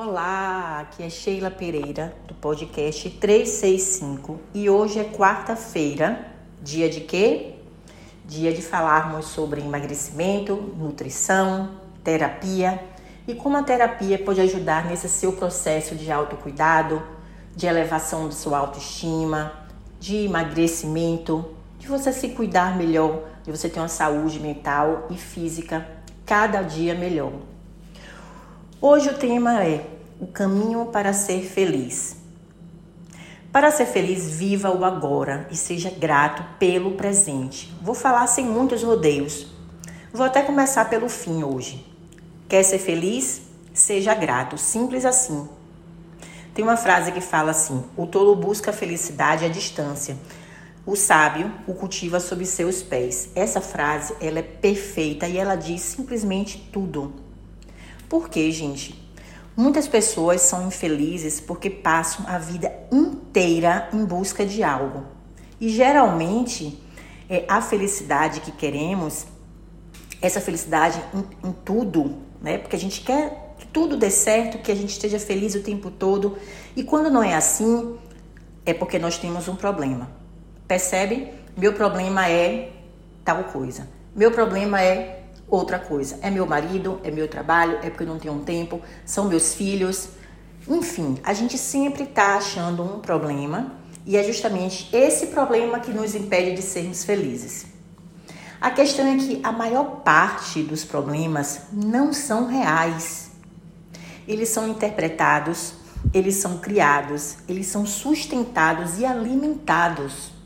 Olá, aqui é Sheila Pereira do podcast 365 e hoje é quarta-feira, dia de quê? Dia de falarmos sobre emagrecimento, nutrição, terapia e como a terapia pode ajudar nesse seu processo de autocuidado, de elevação de sua autoestima, de emagrecimento, de você se cuidar melhor, de você ter uma saúde mental e física cada dia melhor. Hoje o tema é o caminho para ser feliz. Para ser feliz, viva o agora e seja grato pelo presente. Vou falar sem muitos rodeios. Vou até começar pelo fim hoje. Quer ser feliz? Seja grato, simples assim. Tem uma frase que fala assim: o tolo busca a felicidade à distância. O sábio o cultiva sob seus pés. Essa frase, ela é perfeita e ela diz simplesmente tudo. Por quê, gente? Muitas pessoas são infelizes porque passam a vida inteira em busca de algo. E geralmente, é, a felicidade que queremos, essa felicidade em, em tudo, né? Porque a gente quer que tudo dê certo, que a gente esteja feliz o tempo todo. E quando não é assim, é porque nós temos um problema. Percebe? Meu problema é tal coisa. Meu problema é outra coisa. É meu marido, é meu trabalho, é porque eu não tenho um tempo, são meus filhos. Enfim, a gente sempre está achando um problema e é justamente esse problema que nos impede de sermos felizes. A questão é que a maior parte dos problemas não são reais. Eles são interpretados, eles são criados, eles são sustentados e alimentados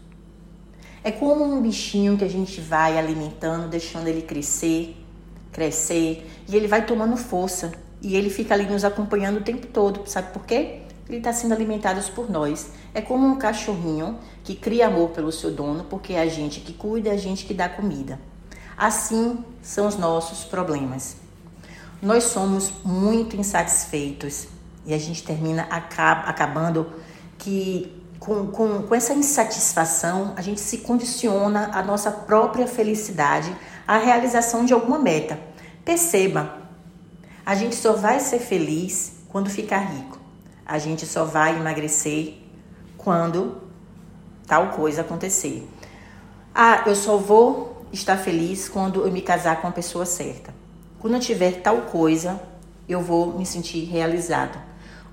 é como um bichinho que a gente vai alimentando, deixando ele crescer, crescer, e ele vai tomando força. E ele fica ali nos acompanhando o tempo todo. Sabe por quê? Ele está sendo alimentado por nós. É como um cachorrinho que cria amor pelo seu dono, porque é a gente que cuida, é a gente que dá comida. Assim são os nossos problemas. Nós somos muito insatisfeitos e a gente termina acaba, acabando que com, com, com essa insatisfação, a gente se condiciona a nossa própria felicidade, a realização de alguma meta. Perceba, a gente só vai ser feliz quando ficar rico. A gente só vai emagrecer quando tal coisa acontecer. Ah, eu só vou estar feliz quando eu me casar com a pessoa certa. Quando eu tiver tal coisa, eu vou me sentir realizado.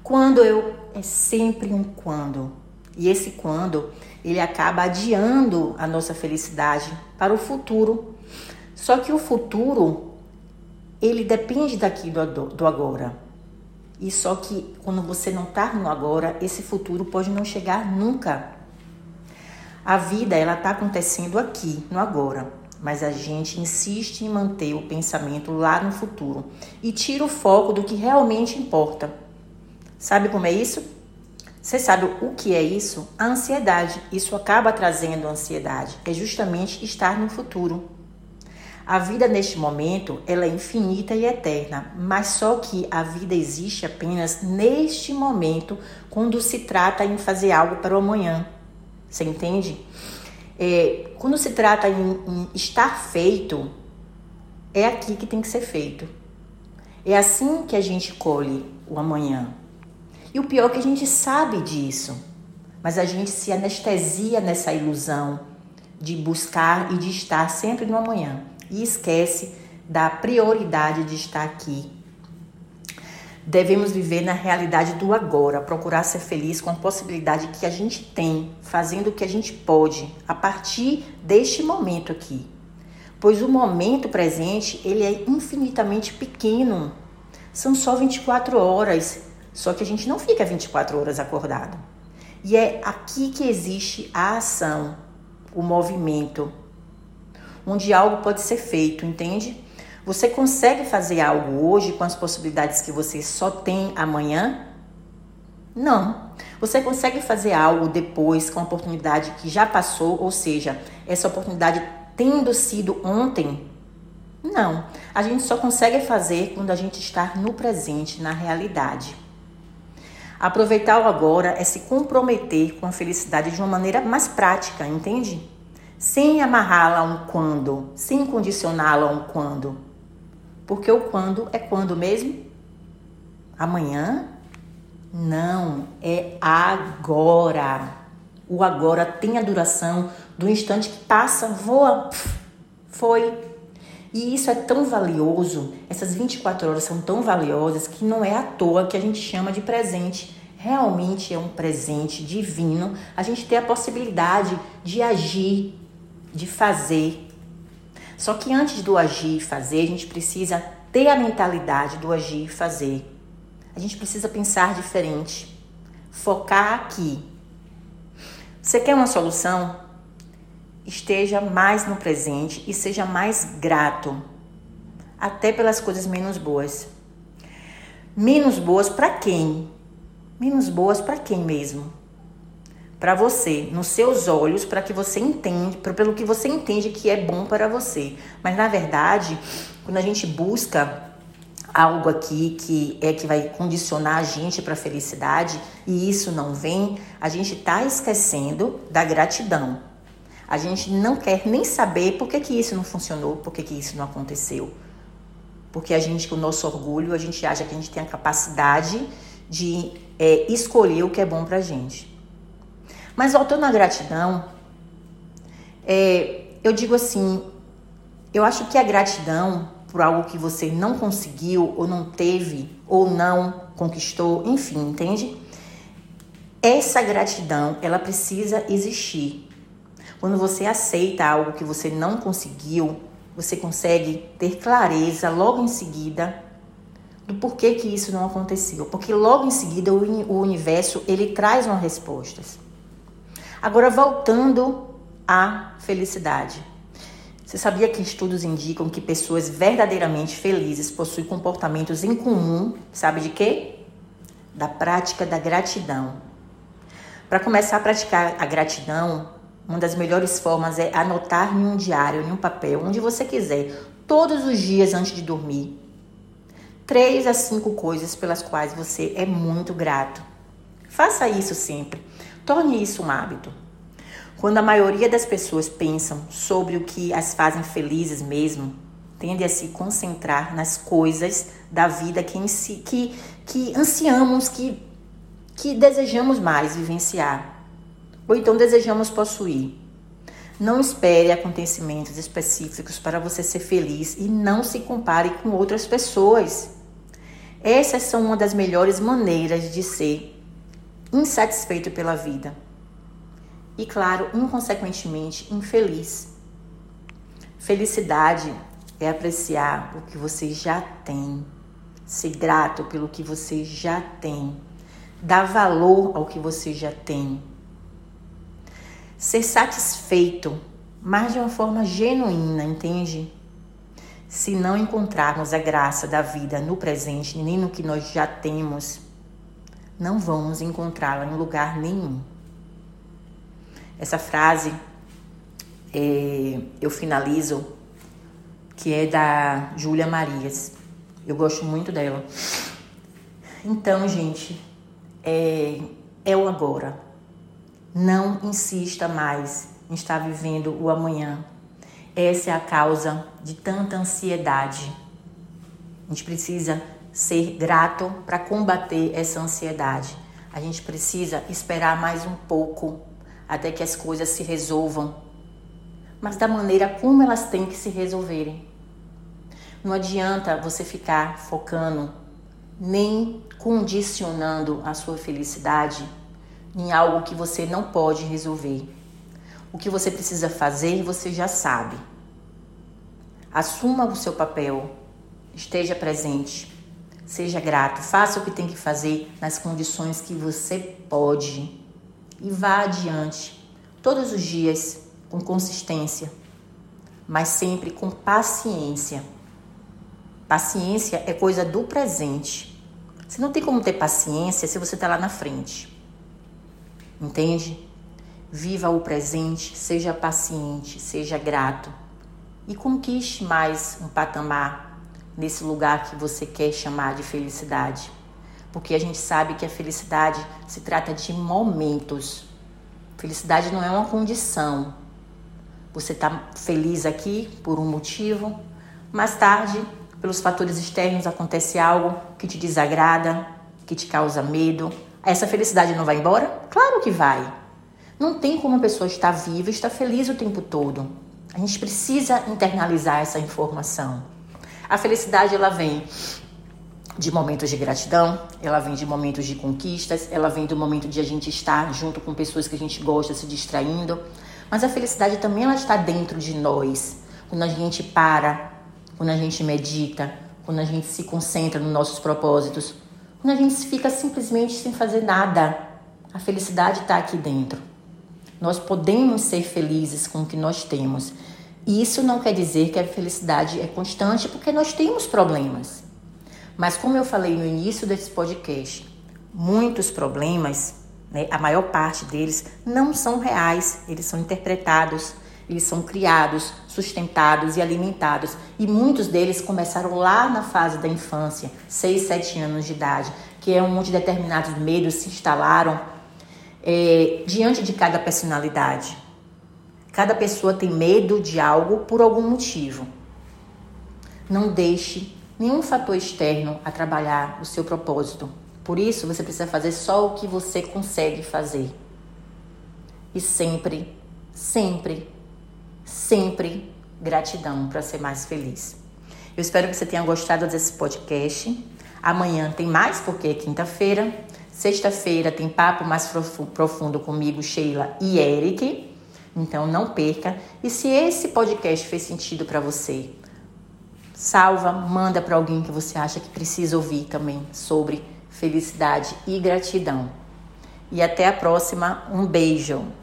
Quando eu é sempre um quando. E esse quando, ele acaba adiando a nossa felicidade para o futuro. Só que o futuro, ele depende daqui do, do agora. E só que quando você não está no agora, esse futuro pode não chegar nunca. A vida, ela está acontecendo aqui, no agora. Mas a gente insiste em manter o pensamento lá no futuro e tira o foco do que realmente importa. Sabe como é isso? Você sabe o que é isso? A ansiedade. Isso acaba trazendo ansiedade. É justamente estar no futuro. A vida neste momento, ela é infinita e eterna, mas só que a vida existe apenas neste momento, quando se trata em fazer algo para o amanhã. Você entende? É, quando se trata em, em estar feito, é aqui que tem que ser feito. É assim que a gente colhe o amanhã. E o pior é que a gente sabe disso, mas a gente se anestesia nessa ilusão de buscar e de estar sempre no amanhã e esquece da prioridade de estar aqui. Devemos viver na realidade do agora, procurar ser feliz com a possibilidade que a gente tem, fazendo o que a gente pode a partir deste momento aqui. Pois o momento presente, ele é infinitamente pequeno. São só 24 horas só que a gente não fica 24 horas acordado. E é aqui que existe a ação, o movimento, onde algo pode ser feito, entende? Você consegue fazer algo hoje com as possibilidades que você só tem amanhã? Não. Você consegue fazer algo depois com a oportunidade que já passou, ou seja, essa oportunidade tendo sido ontem? Não. A gente só consegue fazer quando a gente está no presente, na realidade. Aproveitar o agora é se comprometer com a felicidade de uma maneira mais prática, entende? Sem amarrá-la a um quando, sem condicioná-la a um quando. Porque o quando é quando mesmo? Amanhã? Não, é agora. O agora tem a duração do instante que passa, voa, foi. E isso é tão valioso, essas 24 horas são tão valiosas que não é à toa que a gente chama de presente. Realmente é um presente divino a gente ter a possibilidade de agir, de fazer. Só que antes do agir e fazer, a gente precisa ter a mentalidade do agir e fazer. A gente precisa pensar diferente, focar aqui. Você quer uma solução? Esteja mais no presente e seja mais grato, até pelas coisas menos boas. Menos boas para quem? Menos boas para quem mesmo? Para você, nos seus olhos, para que você entende, pelo que você entende que é bom para você. Mas na verdade, quando a gente busca algo aqui que é que vai condicionar a gente para felicidade e isso não vem, a gente está esquecendo da gratidão. A gente não quer nem saber por que, que isso não funcionou, por que, que isso não aconteceu. Porque a gente, com o nosso orgulho, a gente acha que a gente tem a capacidade de é, escolher o que é bom para a gente. Mas voltando à gratidão, é, eu digo assim, eu acho que a gratidão por algo que você não conseguiu, ou não teve, ou não conquistou, enfim, entende? Essa gratidão, ela precisa existir. Quando você aceita algo que você não conseguiu, você consegue ter clareza logo em seguida do porquê que isso não aconteceu. Porque logo em seguida o universo ele traz uma respostas. Agora voltando à felicidade. Você sabia que estudos indicam que pessoas verdadeiramente felizes possuem comportamentos em comum, sabe de quê? Da prática da gratidão. Para começar a praticar a gratidão, uma das melhores formas é anotar em um diário, em um papel, onde você quiser, todos os dias antes de dormir. Três a cinco coisas pelas quais você é muito grato. Faça isso sempre. Torne isso um hábito. Quando a maioria das pessoas pensam sobre o que as fazem felizes mesmo, tende a se concentrar nas coisas da vida que, que, que ansiamos, que, que desejamos mais vivenciar, ou então desejamos possuir. Não espere acontecimentos específicos para você ser feliz e não se compare com outras pessoas. Essas são uma das melhores maneiras de ser insatisfeito pela vida e, claro, inconsequentemente infeliz. Felicidade é apreciar o que você já tem, ser grato pelo que você já tem, dar valor ao que você já tem, ser satisfeito, mas de uma forma genuína, entende? Se não encontrarmos a graça da vida no presente, nem no que nós já temos, não vamos encontrá-la em lugar nenhum. Essa frase é, eu finalizo, que é da Júlia Marias. Eu gosto muito dela. Então, gente, é, é o agora. Não insista mais em estar vivendo o amanhã. Essa é a causa de tanta ansiedade. A gente precisa ser grato para combater essa ansiedade. A gente precisa esperar mais um pouco até que as coisas se resolvam, mas da maneira como elas têm que se resolverem. Não adianta você ficar focando nem condicionando a sua felicidade em algo que você não pode resolver. O que você precisa fazer, você já sabe. Assuma o seu papel, esteja presente, seja grato, faça o que tem que fazer nas condições que você pode e vá adiante, todos os dias, com consistência, mas sempre com paciência. Paciência é coisa do presente. Você não tem como ter paciência se você está lá na frente. Entende? Viva o presente, seja paciente, seja grato e conquiste mais um patamar nesse lugar que você quer chamar de felicidade porque a gente sabe que a felicidade se trata de momentos. Felicidade não é uma condição. Você está feliz aqui por um motivo, mais tarde, pelos fatores externos, acontece algo que te desagrada, que te causa medo, essa felicidade não vai embora? Claro que vai. Não tem como a pessoa estar viva e estar feliz o tempo todo. A gente precisa internalizar essa informação. A felicidade ela vem de momentos de gratidão, ela vem de momentos de conquistas, ela vem do momento de a gente estar junto com pessoas que a gente gosta, se distraindo. Mas a felicidade também ela está dentro de nós. Quando a gente para, quando a gente medita, quando a gente se concentra nos nossos propósitos, quando a gente fica simplesmente sem fazer nada. A felicidade está aqui dentro. Nós podemos ser felizes com o que nós temos. E isso não quer dizer que a felicidade é constante, porque nós temos problemas. Mas como eu falei no início desse podcast, muitos problemas, né, a maior parte deles, não são reais, eles são interpretados, eles são criados, sustentados e alimentados. E muitos deles começaram lá na fase da infância, 6, 7 anos de idade, que é onde determinados medos se instalaram é, diante de cada personalidade. Cada pessoa tem medo de algo por algum motivo. Não deixe nenhum fator externo a trabalhar o seu propósito. Por isso, você precisa fazer só o que você consegue fazer. E sempre, sempre, sempre gratidão para ser mais feliz. Eu espero que você tenha gostado desse podcast. Amanhã tem mais, porque é quinta-feira. Sexta-feira tem papo mais profundo comigo, Sheila e Eric. Então não perca. E se esse podcast fez sentido para você, salva, manda para alguém que você acha que precisa ouvir também sobre felicidade e gratidão. E até a próxima. Um beijo.